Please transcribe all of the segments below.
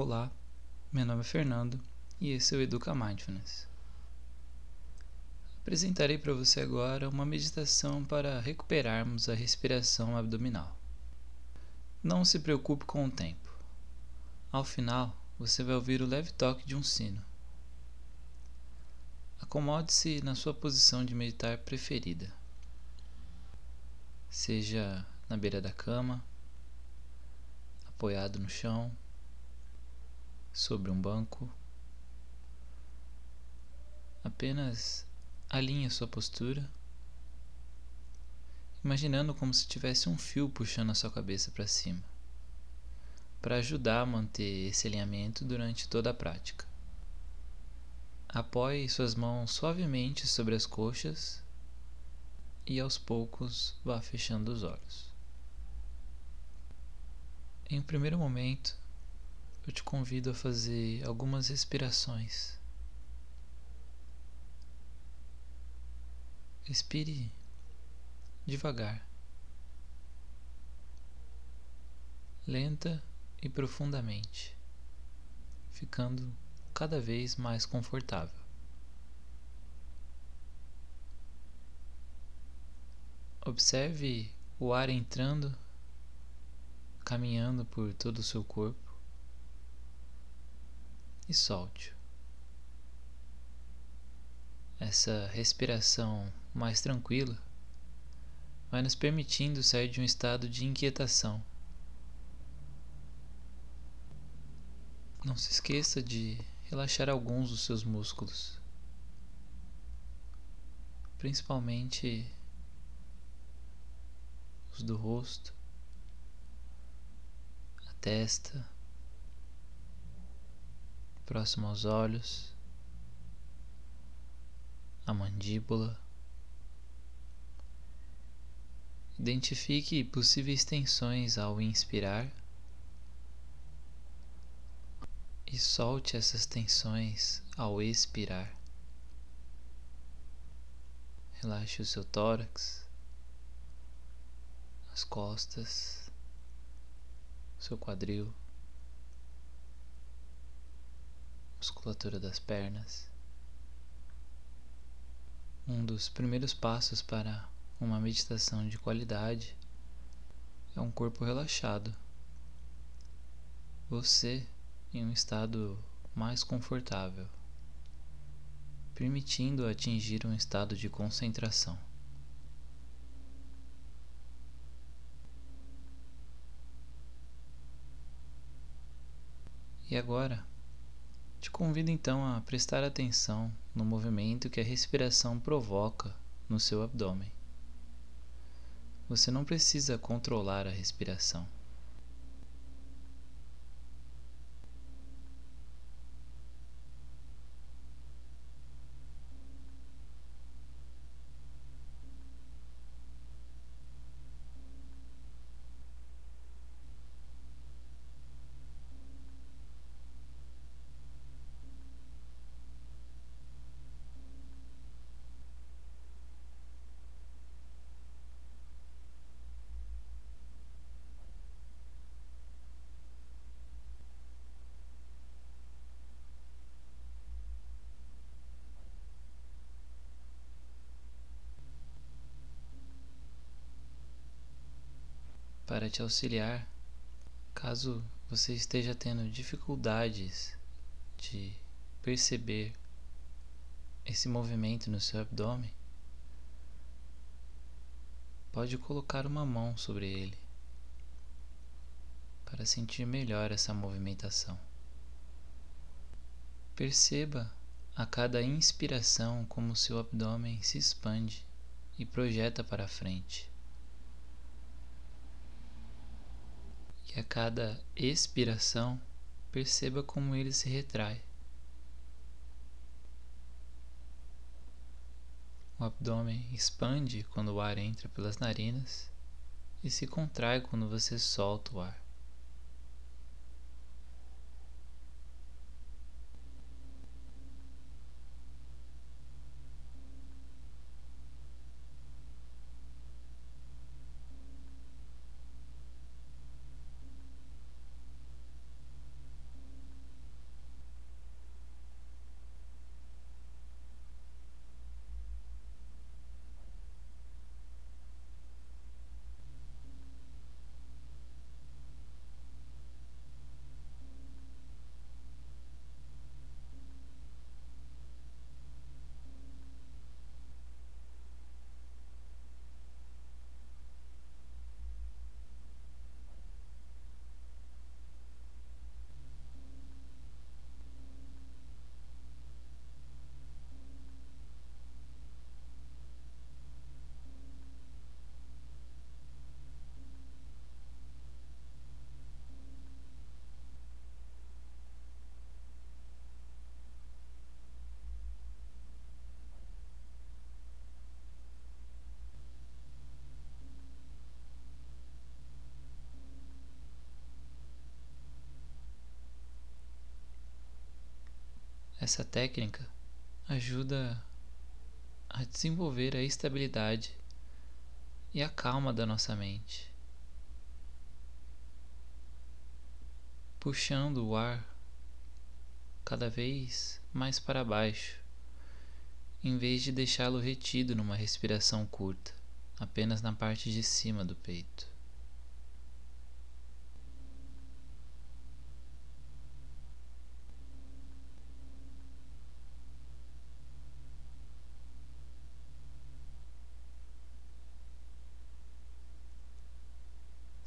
Olá, meu nome é Fernando e esse é o Educa Mindfulness. Apresentarei para você agora uma meditação para recuperarmos a respiração abdominal. Não se preocupe com o tempo. Ao final, você vai ouvir o leve toque de um sino. Acomode-se na sua posição de meditar preferida. Seja na beira da cama, apoiado no chão sobre um banco. Apenas alinhe sua postura, imaginando como se tivesse um fio puxando a sua cabeça para cima, para ajudar a manter esse alinhamento durante toda a prática. Apoie suas mãos suavemente sobre as coxas e aos poucos vá fechando os olhos. Em um primeiro momento, eu te convido a fazer algumas respirações. Respire devagar, lenta e profundamente, ficando cada vez mais confortável. Observe o ar entrando, caminhando por todo o seu corpo e solte. Essa respiração mais tranquila vai nos permitindo sair de um estado de inquietação. Não se esqueça de relaxar alguns dos seus músculos, principalmente os do rosto, a testa próximo aos olhos, a mandíbula. Identifique possíveis tensões ao inspirar e solte essas tensões ao expirar. Relaxe o seu tórax, as costas, seu quadril. Musculatura das pernas. Um dos primeiros passos para uma meditação de qualidade é um corpo relaxado. Você em um estado mais confortável, permitindo atingir um estado de concentração. E agora? Te convido então a prestar atenção no movimento que a respiração provoca no seu abdômen. Você não precisa controlar a respiração. Para te auxiliar caso você esteja tendo dificuldades de perceber esse movimento no seu abdômen. Pode colocar uma mão sobre ele para sentir melhor essa movimentação. Perceba a cada inspiração como seu abdômen se expande e projeta para frente. Que a cada expiração perceba como ele se retrai. O abdômen expande quando o ar entra pelas narinas e se contrai quando você solta o ar. Essa técnica ajuda a desenvolver a estabilidade e a calma da nossa mente, puxando o ar cada vez mais para baixo, em vez de deixá-lo retido numa respiração curta, apenas na parte de cima do peito.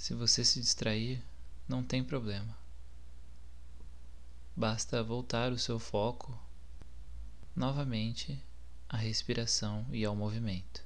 Se você se distrair, não tem problema. Basta voltar o seu foco novamente à respiração e ao movimento.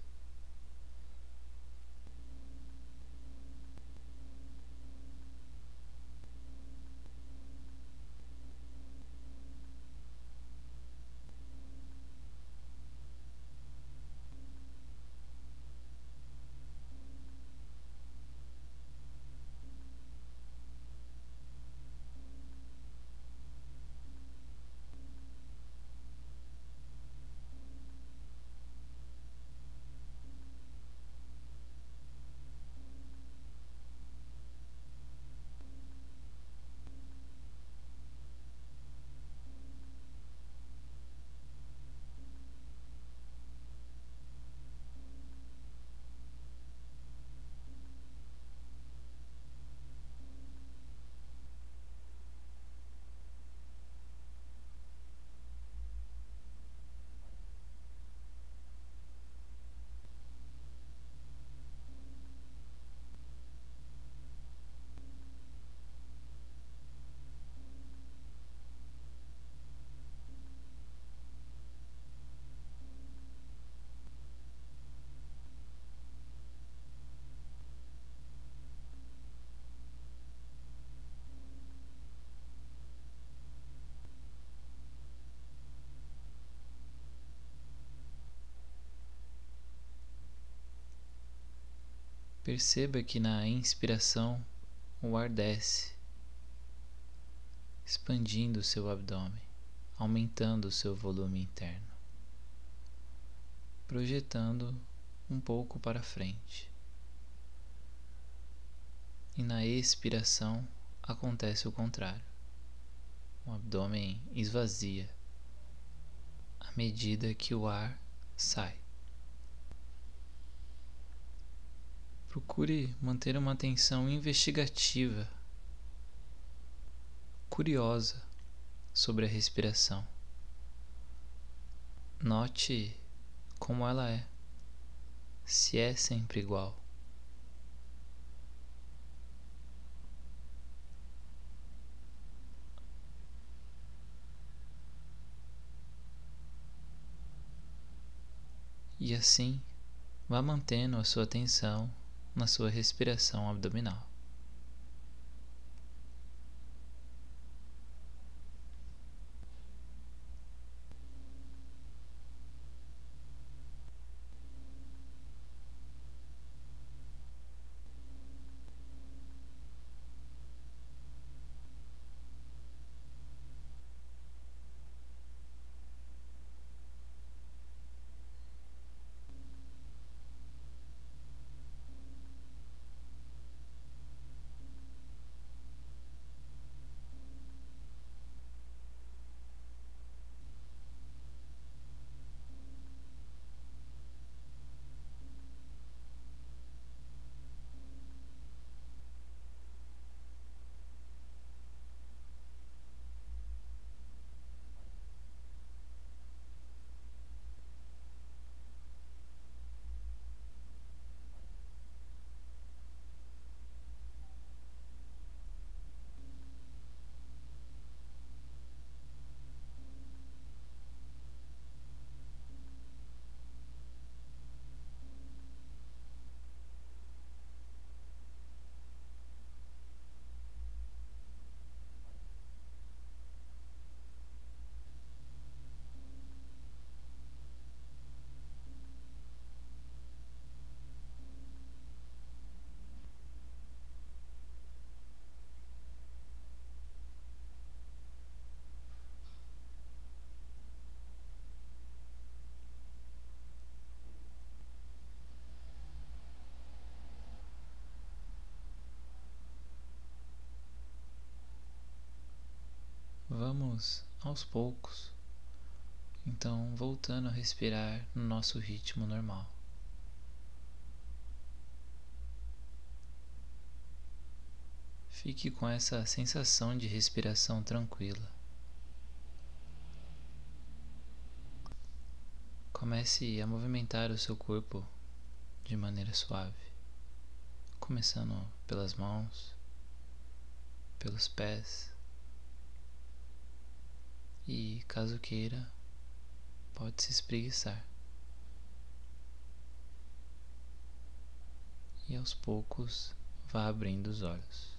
Perceba que na inspiração o ar desce, expandindo o seu abdômen, aumentando o seu volume interno, projetando um pouco para frente. E na expiração acontece o contrário. O abdômen esvazia à medida que o ar sai. Procure manter uma atenção investigativa, curiosa sobre a respiração. Note como ela é, se é sempre igual. E assim, vá mantendo a sua atenção na sua respiração abdominal. Vamos aos poucos, então voltando a respirar no nosso ritmo normal. Fique com essa sensação de respiração tranquila. Comece a movimentar o seu corpo de maneira suave, começando pelas mãos, pelos pés e, caso queira, pode se espreguiçar. E aos poucos vá abrindo os olhos.